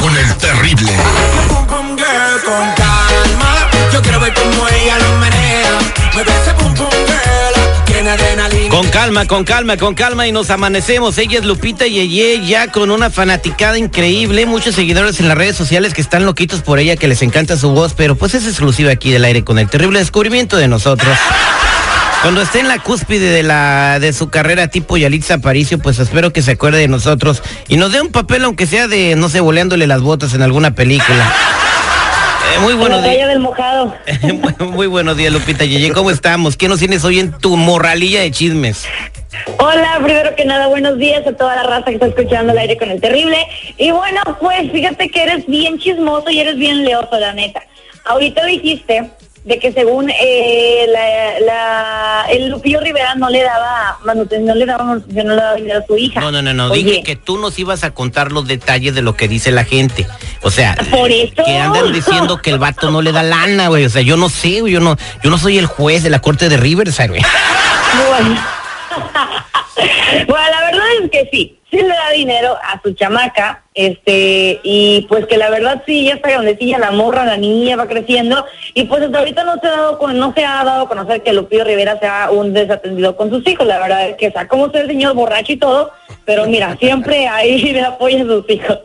Con el terrible. Con calma, con calma, con calma y nos amanecemos. Ella es Lupita Yeye, ya con una fanaticada increíble. Muchos seguidores en las redes sociales que están loquitos por ella, que les encanta su voz, pero pues es exclusiva aquí del aire con el terrible descubrimiento de nosotros. Cuando esté en la cúspide de la de su carrera tipo Yalitza Aparicio, pues espero que se acuerde de nosotros y nos dé un papel, aunque sea de, no sé, boleándole las botas en alguna película. Eh, muy buenos días. del mojado. Muy buenos días, Lupita Yeye. ¿Cómo estamos? ¿Qué nos tienes hoy en tu morralilla de chismes? Hola, primero que nada, buenos días a toda la raza que está escuchando el aire con el terrible. Y bueno, pues fíjate que eres bien chismoso y eres bien leoso, la neta. Ahorita dijiste de que según eh, la, la- el Lupillo Rivera no le daba manutención, no le daba manutención, no le daba dinero a su hija. No, no, no, no. Oye, Dije que tú nos ibas a contar los detalles de lo que dice la gente. O sea, Por eso. que andan diciendo que el vato no le da lana, güey. O sea, yo no sé, güey. Yo no, yo no soy el juez de la corte de Riverside, güey. Bueno. bueno, la verdad es que sí, sí le da dinero a su chamaca, este, y pues que la verdad sí, ya está grandecilla, la morra, la niña va creciendo, y pues hasta ahorita no se ha dado, no se ha dado a conocer que Lupillo Rivera sea un desatendido con sus hijos, la verdad es que sea como ser señor borracho y todo, pero mira, siempre ahí le apoya a sus hijos.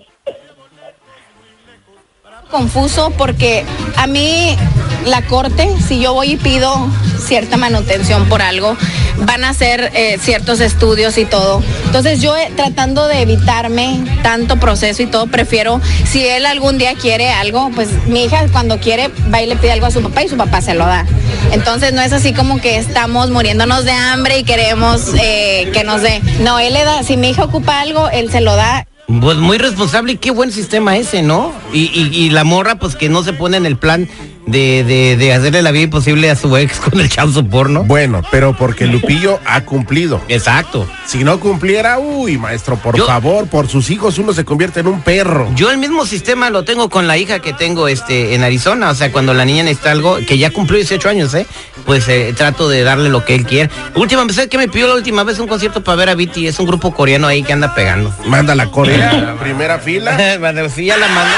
confuso porque a mí la corte, si yo voy y pido cierta manutención por algo, van a hacer eh, ciertos estudios y todo. Entonces yo eh, tratando de evitarme tanto proceso y todo, prefiero, si él algún día quiere algo, pues mi hija cuando quiere va y le pide algo a su papá y su papá se lo da. Entonces no es así como que estamos muriéndonos de hambre y queremos eh, que nos dé. No, él le da, si mi hija ocupa algo, él se lo da Pues muy responsable y qué buen sistema ese, ¿no? Y, y, y la morra, pues que no se pone en el plan de, de, de hacerle la vida imposible a su ex con el chauzo porno. Bueno, pero porque Lupillo ha cumplido. Exacto. Si no cumpliera, uy, maestro, por Yo- favor, por sus hijos uno se convierte en un perro. Yo el mismo sistema lo tengo con la hija que tengo este en Arizona, o sea, cuando la niña necesita algo, que ya cumplió 18 años, ¿eh? Pues eh, trato de darle lo que él quiere. Última vez ¿sabes qué me pidió la última vez un concierto para ver a BT, es un grupo coreano ahí que anda pegando. Manda la Corea, primera fila. Sí, ya la mandé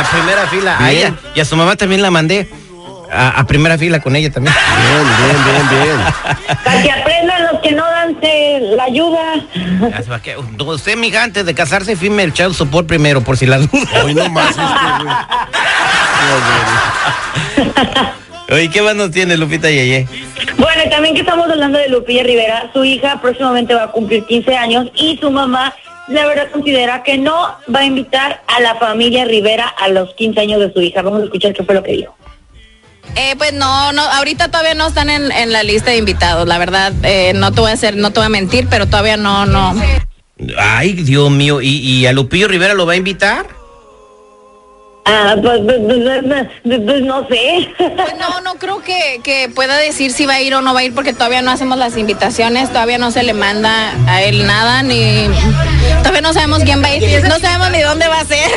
a primera fila a ella y a su mamá también la mandé a, a primera fila con ella también. Bien, bien, bien, bien. Para que aprendan los que no dan se la ayuda. Que- Usted, mija, antes de casarse, firme el child support primero, por si las dudas. Hoy no más este. Oye, ¿qué más nos tiene Lupita Yeye? Bueno, y también que estamos hablando de Lupilla Rivera, su hija próximamente va a cumplir 15 años y su mamá, la verdad, considera que no va a invitar a la familia Rivera a los 15 años de su hija. Vamos a escuchar qué fue lo que dijo. Eh, pues no, no, ahorita todavía no están en, en la lista de invitados, la verdad, eh, no te voy a hacer, no te voy a mentir, pero todavía no, no. Ay, Dios mío, ¿y, y a Lupillo Rivera lo va a invitar? Ah, pues, pues, pues, pues, pues, pues, no sé. Pues no, no creo que, que pueda decir si va a ir o no va a ir porque todavía no hacemos las invitaciones, todavía no se le manda a él nada, ni todavía no sabemos quién va a ir, no sabemos ni dónde va a ser.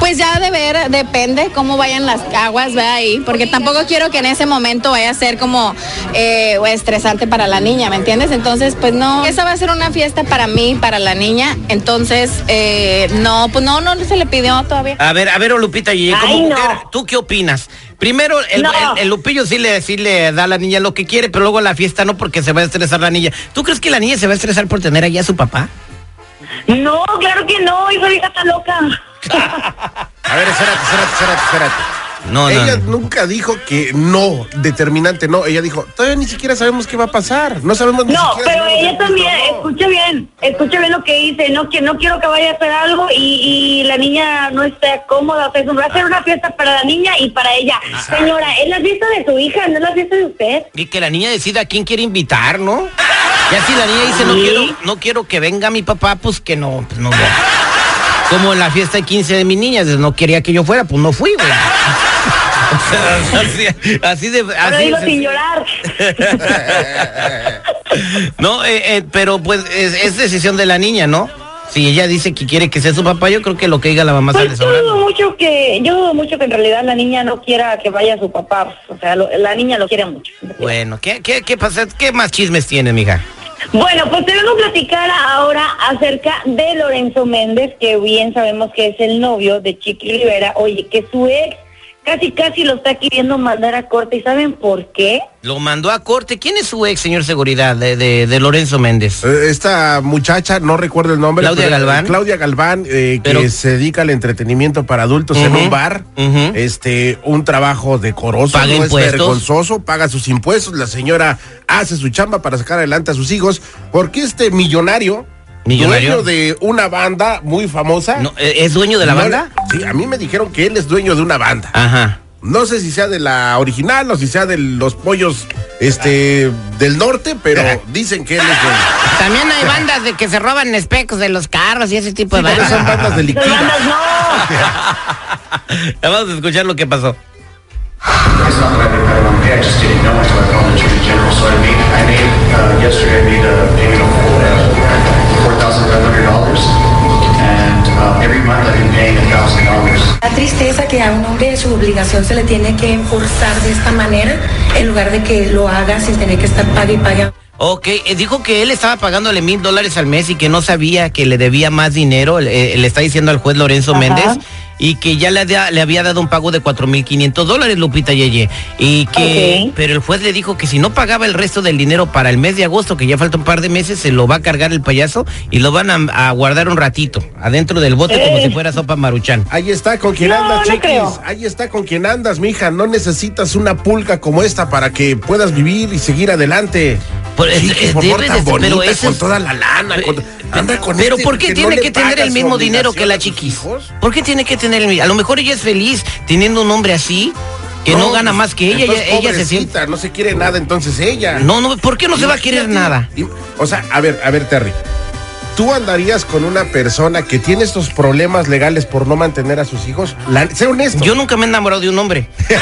Pues ya de ver, depende cómo vayan las aguas, ve ahí, porque tampoco quiero que en ese momento vaya a ser como eh, estresante para la niña, ¿me entiendes? Entonces, pues no, esa va a ser una fiesta para mí, para la niña, entonces, eh, no, pues no, no se le pidió todavía. A ver, a ver, Lupita Yeye, como Ay, no. mujer, ¿tú qué opinas? Primero, el, No. el- el Lupillo sí le, sí le da a la niña lo que quiere, pero luego la fiesta no porque se va a estresar la niña. ¿Tú crees que la niña se va a estresar por tener allá a su papá? No, claro que no, esa hija está loca. A ver, espérate, espérate, espérate, espérate. No, no, Ella no. nunca dijo que no, determinante no. Ella dijo, todavía ni siquiera sabemos qué va a pasar. No sabemos ni No, siquiera pero si ella también, no. escucha bien, escucha bien lo que dice, no que no quiero que vaya a hacer algo y, y la niña no esté cómoda, o sea, va a ser una fiesta para la niña y para ella. Señora, es la fiesta de su hija, no es la fiesta de usted. Y que la niña decida a quién quiere invitar, ¿no? Ya si la niña dice, no quiero, no quiero que venga mi papá, pues que no, pues no voy. Como en la fiesta de 15 de mi niña, no quería que yo fuera, pues no fui, güey. así, así de. Así, digo sin llorar. no, eh, eh, pero pues es, es decisión de la niña, ¿no? Si ella dice que quiere que sea su papá, yo creo que lo que diga la mamá sale Pues yo dudo mucho que, yo dudo mucho que en realidad la niña no quiera que vaya su papá. O sea, lo- la niña lo quiere mucho. Bueno, ¿qué, qué, qué pasa? ¿Qué más chismes tienes, mija? Bueno, pues te vengo a platicar ahora acerca de Lorenzo Méndez, que bien sabemos que es el novio de Chiqui Rivera. Oye, que su ex casi casi lo está queriendo mandar a corte. ¿Y saben por qué? Lo mandó a corte. ¿Quién es su ex, señor seguridad, de, de, de Lorenzo Méndez? Eh, Esta muchacha, no recuerdo el nombre. Claudia pero, Galván. eh, Claudia Galván, eh, Pero- que se dedica al entretenimiento para adultos en un bar. Este, un trabajo decoroso, Paga no impuestos. es vergonzoso, paga sus impuestos. La señora hace su chamba para sacar adelante a sus hijos. Porque este millonario, ¿Millonario? dueño de una banda muy famosa. No, eh, ¿Es dueño de la no- banda? Sí, a mí me dijeron que él es dueño de una banda. Ajá. No sé si sea de la original o si sea de los pollos este del norte, pero dicen que él es dueño. También hay bandas de que se roban espejos de los carros y ese tipo de Pero bandas. son bandas delictivas. bandas no. Vamos a escuchar lo que pasó. Obligación se le tiene que forzar de esta manera, en lugar de que lo haga sin tener que estar pague y pague. Ok, eh, dijo que él estaba pagándole mil dólares al mes y que no sabía que le debía más dinero, eh, le está diciendo al juez Lorenzo Ajá. Méndez, y que ya le, le había dado un pago de cuatro mil quinientos dólares, Lupita Yeye, y que, pero el juez le dijo que si no pagaba el resto del dinero para el mes de agosto, que ya falta un par de meses, se lo va a cargar el payaso y lo van a, a guardar un ratito, adentro del bote como Eh. si fuera sopa maruchan. Ahí está con quien No, andas, no chiquis. creo. Ahí está con quien andas, mija. No necesitas una pulga como esta para que puedas vivir y seguir adelante. Por- Chiquis, es- por debe tan de- pero bonita, ese con es- toda la lana. con- anda con Pero este ¿por qué que tiene que tener el mismo dinero que la chiquis? ¿Por qué tiene que tener el mismo? A lo mejor ella es feliz teniendo un hombre así, que no, gana pues, más que ella, entonces, ella, se siente... no se quiere nada, entonces ella. No, no, ¿por qué no se va a querer nada? O sea, a ver, a ver, Terry. ¿Tú andarías con una persona que tiene estos problemas legales por no mantener a sus hijos? La- sé honesto. Yo nunca me he enamorado de un hombre.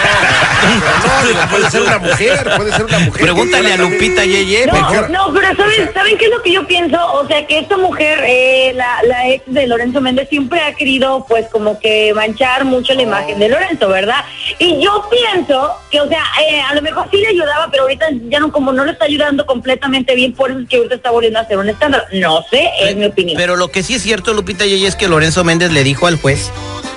No, puede ser una mujer, puede ser una mujer. Pregúntale a Lupita Yeye. No, Mejor- no, pero ¿saben, ¿saben qué es lo que yo pienso? O sea, que esta mujer, eh, la, la ex de Lorenzo Méndez, siempre ha querido, pues, como que manchar mucho la imagen de Lorenzo, ¿verdad? Y yo pienso que, o sea, eh, a lo mejor sí le ayudaba, pero ahorita ya no, como no le está ayudando completamente bien, por eso es que ahorita está volviendo a hacer un escándalo. No sé, es mi opinión. Pero lo que sí es cierto, Lupita Yeye, es que Lorenzo Méndez le dijo al juez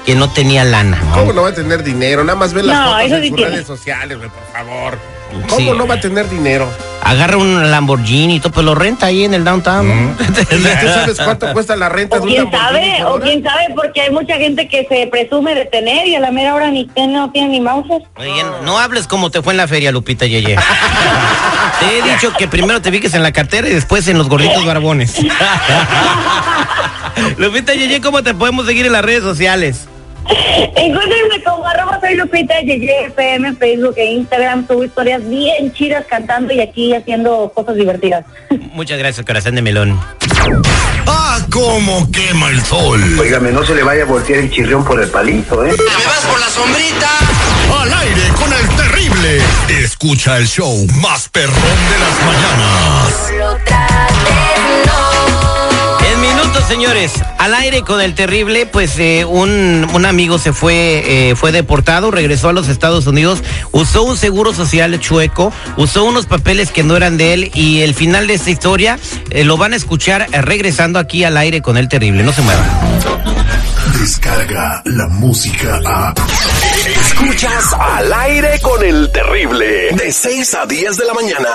que no tenía lana. ¿Cómo no va a tener dinero? Nada más ve las No, fotos en sí sus tiene. redes sociales, güey, por favor. ¿Cómo Sí. no va a tener dinero? Agarra un Lamborghini y todo, pues lo renta ahí en el downtown. ¿Tú sabes cuánto cuesta la renta O de un quién sabe, o quién sabe, porque hay mucha gente que se presume de tener y a la mera hora ni no tiene ni mouse. Oye, no, no hables como te fue en la feria, Lupita Yeye. te he dicho que primero te fijes en la cartera y después en los gorditos barbones. Lupita Yeye, ¿cómo te podemos seguir en las redes sociales? Encuéntrenme como arroba soy Lupita Yeye FM, en Facebook e Instagram. Subo historias bien chidas cantando y aquí haciendo cosas divertidas. Muchas gracias, corazón de melón. ¡Ah, cómo quema el sol! Óigame, no se le vaya a voltear el chirrión por el palito, ¿eh? ¿Me vas por la sombrita? Al aire con el terrible. Escucha el show más perrón de las mañanas. Señores, al aire con el terrible, pues eh, un, un amigo se fue, eh, fue deportado, regresó a los Estados Unidos, usó un seguro social chueco, usó unos papeles que no eran de él y el final de esta historia eh, lo van a escuchar regresando aquí al aire con el terrible. No se muevan. Descarga la música a. Escuchas al aire con el terrible. De 6 a 10 de la mañana.